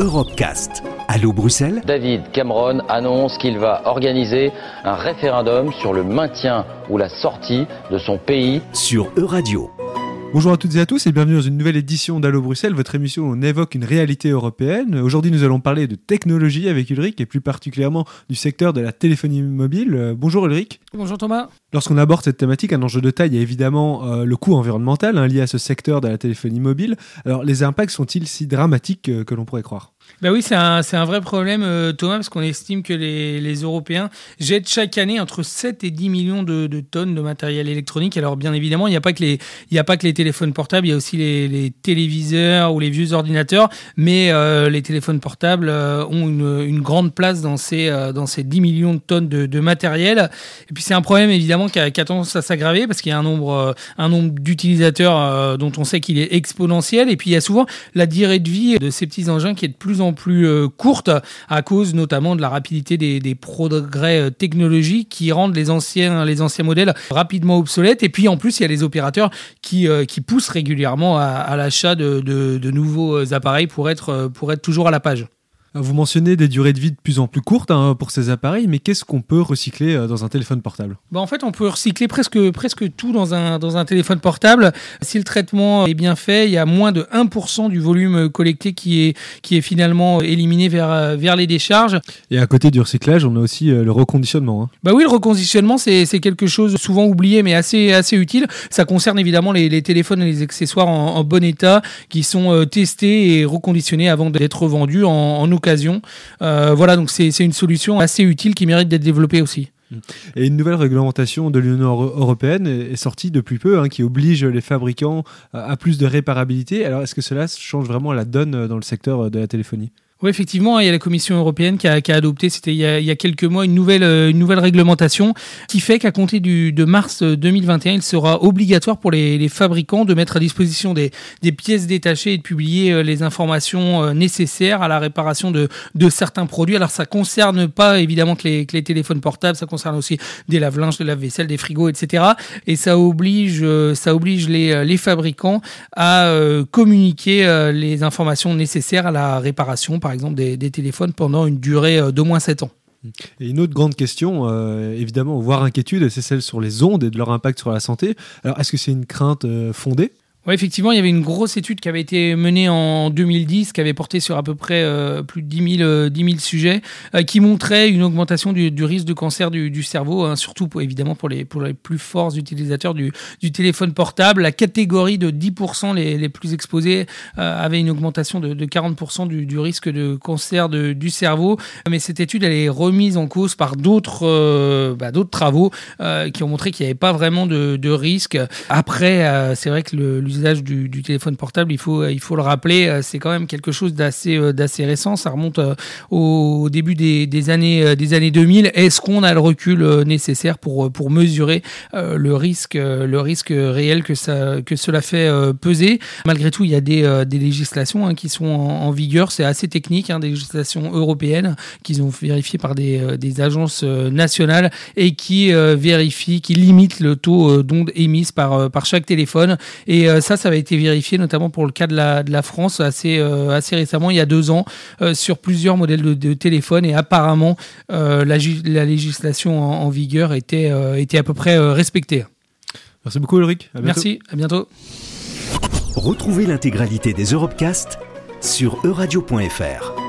Europecast. Allô Bruxelles David Cameron annonce qu'il va organiser un référendum sur le maintien ou la sortie de son pays sur Euradio. Bonjour à toutes et à tous et bienvenue dans une nouvelle édition d'Allo Bruxelles, votre émission où on évoque une réalité européenne. Aujourd'hui, nous allons parler de technologie avec Ulrich et plus particulièrement du secteur de la téléphonie mobile. Euh, bonjour Ulrich. Bonjour Thomas. Lorsqu'on aborde cette thématique, un enjeu de taille est évidemment euh, le coût environnemental hein, lié à ce secteur de la téléphonie mobile. Alors, les impacts sont-ils si dramatiques euh, que l'on pourrait croire? Ben oui, c'est un, un, vrai problème, euh, Thomas, parce qu'on estime que les, les, Européens jettent chaque année entre 7 et 10 millions de, tonnes de matériel électronique. Alors, bien évidemment, il n'y a, pas que les, a pas que les téléphones portables, il y a aussi les, téléviseurs ou les vieux ordinateurs, mais les téléphones portables ont une, grande place dans ces, dans ces 10 millions de tonnes de matériel. Et puis, c'est un problème, évidemment, qui a, qui a tendance à s'aggraver, parce qu'il y a un nombre, euh, un nombre d'utilisateurs dont on sait qu'il est exponentiel. Et puis, il y a souvent la durée de vie de ces petits engins qui est de plus en plus euh, courte à cause notamment de la rapidité des, progrès euh, technologiques qui rendent les anciens, les anciens modèles rapidement obsolètes. Et puis en plus, il y a les opérateurs qui, euh, qui poussent régulièrement à, à l'achat de, de, de, nouveaux appareils pour être, pour être toujours à la page. Vous mentionnez des durées de vie de plus en plus courtes hein, pour ces appareils, mais qu'est-ce qu'on peut recycler euh, dans un téléphone portable? Bah En fait, on peut recycler presque, presque tout dans un, dans un téléphone portable. Si le traitement est bien fait, il y a moins de 1% du volume collecté qui est, qui est finalement éliminé vers, vers les décharges. Et à côté du recyclage, on a aussi euh, le reconditionnement. Hein. Bah oui, le reconditionnement, c'est quelque chose souvent oublié, mais assez, assez utile. Ça concerne évidemment les, les téléphones et les accessoires en, en bon état qui sont euh, testés et reconditionnés avant d'être vendus en, en Euh, voilà, donc c'est une solution assez utile qui mérite d'être développée aussi. Et une nouvelle réglementation de l'Union européenne est sortie depuis peu, hein, qui oblige les fabricants à plus de réparabilité. Alors, est-ce que cela change vraiment la donne dans le secteur de la téléphonie? Oui, effectivement, il y a la Commission européenne qui a, qui a adopté, c'était il, il, y a quelques mois, une nouvelle, une nouvelle réglementation qui fait qu'à compter du, de mars 2021, il sera obligatoire pour les, les fabricants de mettre à disposition des, des, pièces détachées et de publier euh, les informations euh, nécessaires à la réparation de, de certains produits. Alors, ça concerne pas évidemment que les, que les téléphones portables, ça concerne aussi des lave-linges, des lave-vaisselle, des frigos, etc. Et ça oblige, euh, ça oblige les, les fabricants à communiquer les informations nécessaires à la réparation, par par exemple des, téléphones pendant une durée d'au moins 7 ans. Et une autre grande question, euh, évidemment, voire inquiétude, c'est celle sur les ondes et de leur impact sur la santé. Alors, est-ce que c'est une crainte euh, fondée? Oui, effectivement, il y avait une grosse étude qui avait été menée en 2010, qui avait porté sur à peu près euh, plus de 10 000, euh, 10 000 sujets, euh, qui montrait une augmentation du, risque de cancer du, cerveau, hein, surtout évidemment pour les, pour les plus forts utilisateurs du, téléphone portable. La catégorie de 10% les, les plus exposés avait une augmentation de, de 40% du, risque de cancer du cerveau. Mais cette étude, elle est remise en cause par d'autres bah, travaux qui ont montré qu'il n'y avait pas vraiment de, de risque. Après, c'est vrai que le l'usage du, téléphone portable, il faut, il faut le rappeler, euh, c'est quand même quelque chose d'assez, euh, d'assez récent. Ça remonte euh, au début des, années, des années 2000. Est-ce qu'on a le recul nécessaire pour, pour mesurer le risque, le risque réel que, ça, que cela fait peser? Malgré tout, il y a des, des législations hein, qui sont en, vigueur. C'est assez technique, hein, des législations européennes qui ont vérifiées par des, des agences nationales et qui vérifient, qui limitent le taux d'ondes émises par, par chaque téléphone. Et ça, ça avait été vérifié notamment pour le cas de la, de la France assez, euh, assez récemment, il y a deux ans, euh, sur plusieurs modèles de, de téléphone et apparemment euh, la, la, législation en, en vigueur était, euh, était à peu près euh, respectée. Merci beaucoup Ulrich. À Merci, à bientôt. Retrouvez l'intégralité des Europecast sur euradio.fr.